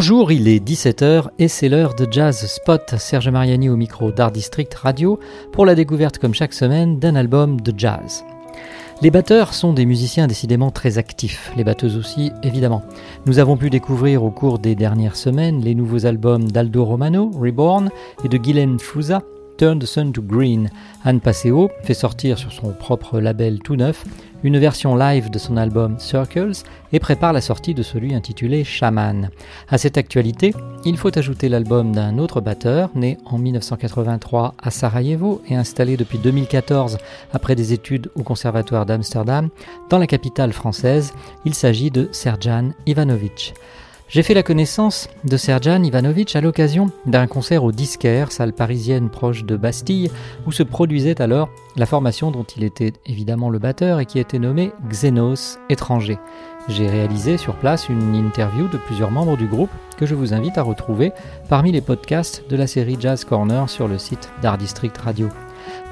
Bonjour, il est 17h et c'est l'heure de Jazz Spot. Serge Mariani au micro d'Art District Radio pour la découverte comme chaque semaine d'un album de jazz. Les batteurs sont des musiciens décidément très actifs, les batteuses aussi évidemment. Nous avons pu découvrir au cours des dernières semaines les nouveaux albums d'Aldo Romano, Reborn, et de Guylaine Fouza, Turn the Sun to Green. Anne Passeo fait sortir sur son propre label tout neuf une version live de son album Circles et prépare la sortie de celui intitulé Shaman. À cette actualité, il faut ajouter l'album d'un autre batteur, né en 1983 à Sarajevo et installé depuis 2014 après des études au Conservatoire d'Amsterdam, dans la capitale française. Il s'agit de Serjan Ivanovic. J'ai fait la connaissance de Serjan Ivanovic à l'occasion d'un concert au Disquaire, salle parisienne proche de Bastille, où se produisait alors la formation dont il était évidemment le batteur et qui était nommée Xenos étranger. J'ai réalisé sur place une interview de plusieurs membres du groupe que je vous invite à retrouver parmi les podcasts de la série Jazz Corner sur le site d'Art District Radio.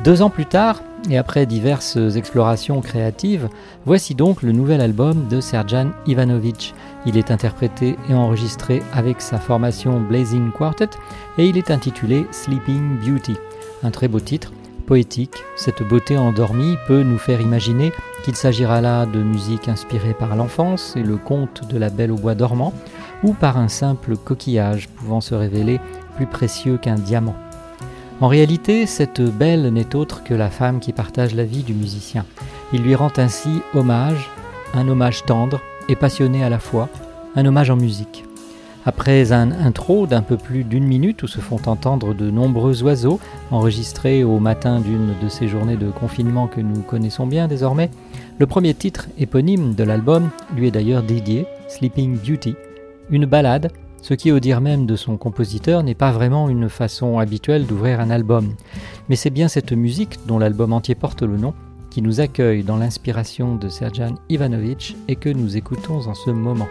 Deux ans plus tard, et après diverses explorations créatives, voici donc le nouvel album de Serjan Ivanovic. Il est interprété et enregistré avec sa formation Blazing Quartet et il est intitulé Sleeping Beauty. Un très beau titre, poétique. Cette beauté endormie peut nous faire imaginer qu'il s'agira là de musique inspirée par l'enfance et le conte de la Belle au bois dormant, ou par un simple coquillage pouvant se révéler plus précieux qu'un diamant. En réalité, cette belle n'est autre que la femme qui partage la vie du musicien. Il lui rend ainsi hommage, un hommage tendre et passionné à la fois, un hommage en musique. Après un intro d'un peu plus d'une minute où se font entendre de nombreux oiseaux, enregistrés au matin d'une de ces journées de confinement que nous connaissons bien désormais, le premier titre éponyme de l'album lui est d'ailleurs dédié, Sleeping Beauty, une ballade ce qui, au dire même de son compositeur, n'est pas vraiment une façon habituelle d'ouvrir un album. Mais c'est bien cette musique, dont l'album entier porte le nom, qui nous accueille dans l'inspiration de Serjan Ivanovic et que nous écoutons en ce moment.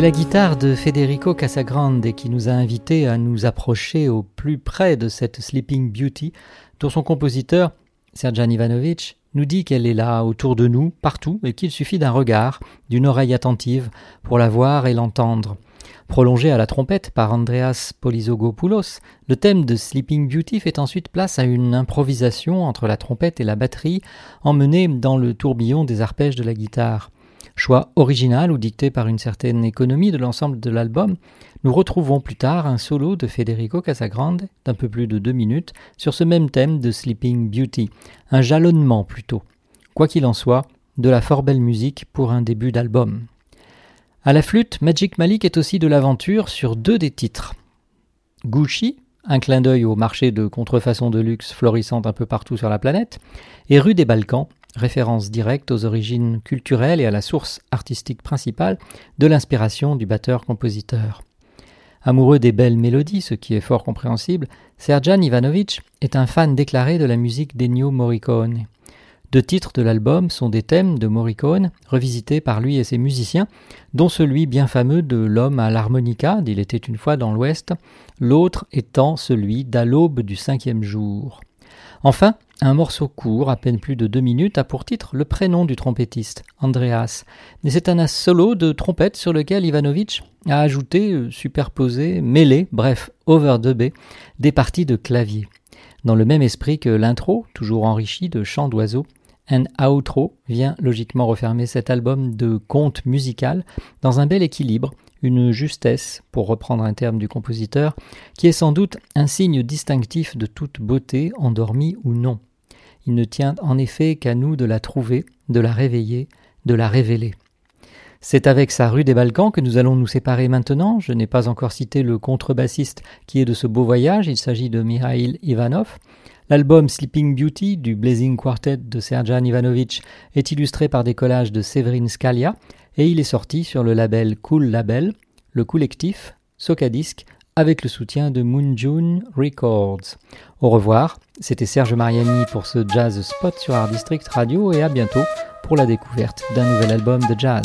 C'est la guitare de Federico Casagrande qui nous a invités à nous approcher au plus près de cette Sleeping Beauty dont son compositeur, Serjan Ivanovic, nous dit qu'elle est là, autour de nous, partout, et qu'il suffit d'un regard, d'une oreille attentive, pour la voir et l'entendre. Prolongé à la trompette par Andreas Polysogopoulos, le thème de Sleeping Beauty fait ensuite place à une improvisation entre la trompette et la batterie, emmenée dans le tourbillon des arpèges de la guitare. Choix original ou dicté par une certaine économie de l'ensemble de l'album, nous retrouvons plus tard un solo de Federico Casagrande d'un peu plus de deux minutes sur ce même thème de Sleeping Beauty, un jalonnement plutôt. Quoi qu'il en soit, de la fort belle musique pour un début d'album. À la flûte, Magic Malik est aussi de l'aventure sur deux des titres. Gucci, un clin d'œil au marché de contrefaçon de luxe florissant un peu partout sur la planète, et Rue des Balkans, référence directe aux origines culturelles et à la source artistique principale de l'inspiration du batteur-compositeur. Amoureux des belles mélodies, ce qui est fort compréhensible, Serjan Ivanovic est un fan déclaré de la musique d'Ennio Morricone. Deux titres de l'album sont des thèmes de Morricone, revisités par lui et ses musiciens, dont celui bien fameux de L'homme à l'harmonica d'Il était une fois dans l'Ouest, l'autre étant celui d'À l'aube du cinquième jour. Enfin, un morceau court, à peine plus de deux minutes, a pour titre le prénom du trompettiste, Andreas. Mais c'est un solo de trompette sur lequel Ivanovitch a ajouté, euh, superposé, mêlé, bref, overdubé, des parties de clavier. Dans le même esprit que l'intro, toujours enrichi de chants d'oiseaux, un outro vient logiquement refermer cet album de conte musical dans un bel équilibre une justesse, pour reprendre un terme du compositeur, qui est sans doute un signe distinctif de toute beauté, endormie ou non. Il ne tient en effet qu'à nous de la trouver, de la réveiller, de la révéler. C'est avec sa rue des Balkans que nous allons nous séparer maintenant. Je n'ai pas encore cité le contrebassiste qui est de ce beau voyage, il s'agit de Mikhail Ivanov. L'album Sleeping Beauty du Blazing Quartet de Serjan Ivanovic est illustré par des collages de Severin Scalia et il est sorti sur le label Cool Label, le collectif Socadisc avec le soutien de Moonjune Records. Au revoir, c'était Serge Mariani pour ce Jazz Spot sur Art District Radio et à bientôt pour la découverte d'un nouvel album de jazz.